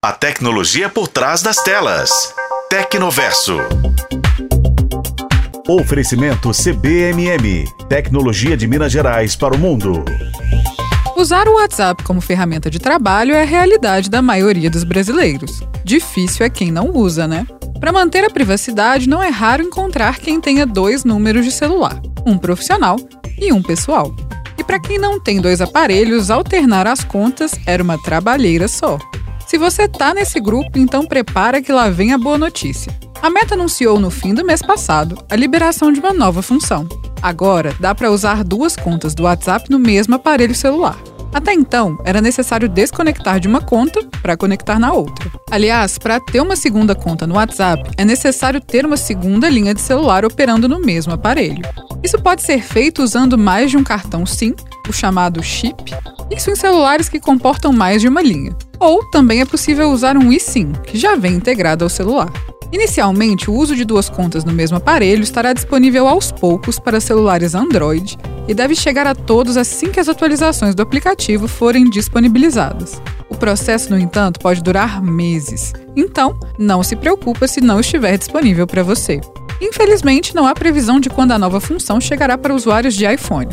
A tecnologia por trás das telas. Tecnoverso. Oferecimento CBMM. Tecnologia de Minas Gerais para o mundo. Usar o WhatsApp como ferramenta de trabalho é a realidade da maioria dos brasileiros. Difícil é quem não usa, né? Para manter a privacidade, não é raro encontrar quem tenha dois números de celular, um profissional e um pessoal. E para quem não tem dois aparelhos, alternar as contas era uma trabalheira só. Se você tá nesse grupo, então prepara que lá vem a boa notícia. A Meta anunciou no fim do mês passado a liberação de uma nova função. Agora, dá para usar duas contas do WhatsApp no mesmo aparelho celular. Até então, era necessário desconectar de uma conta para conectar na outra. Aliás, para ter uma segunda conta no WhatsApp, é necessário ter uma segunda linha de celular operando no mesmo aparelho. Isso pode ser feito usando mais de um cartão SIM, o chamado chip, isso em celulares que comportam mais de uma linha. Ou também é possível usar um eSIM, que já vem integrado ao celular. Inicialmente, o uso de duas contas no mesmo aparelho estará disponível aos poucos para celulares Android e deve chegar a todos assim que as atualizações do aplicativo forem disponibilizadas. O processo, no entanto, pode durar meses, então não se preocupe se não estiver disponível para você. Infelizmente, não há previsão de quando a nova função chegará para usuários de iPhone.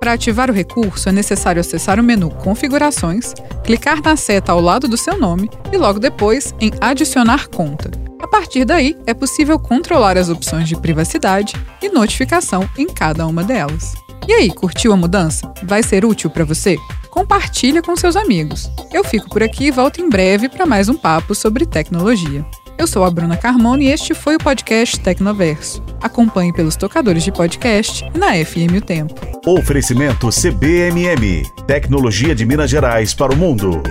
Para ativar o recurso, é necessário acessar o menu Configurações, clicar na seta ao lado do seu nome e logo depois em Adicionar conta. A partir daí, é possível controlar as opções de privacidade e notificação em cada uma delas. E aí, curtiu a mudança? Vai ser útil para você? Compartilha com seus amigos. Eu fico por aqui e volto em breve para mais um papo sobre tecnologia. Eu sou a Bruna Carmona e este foi o podcast Tecnoverso. Acompanhe pelos tocadores de podcast na FM O Tempo. Oferecimento CBMM. Tecnologia de Minas Gerais para o mundo.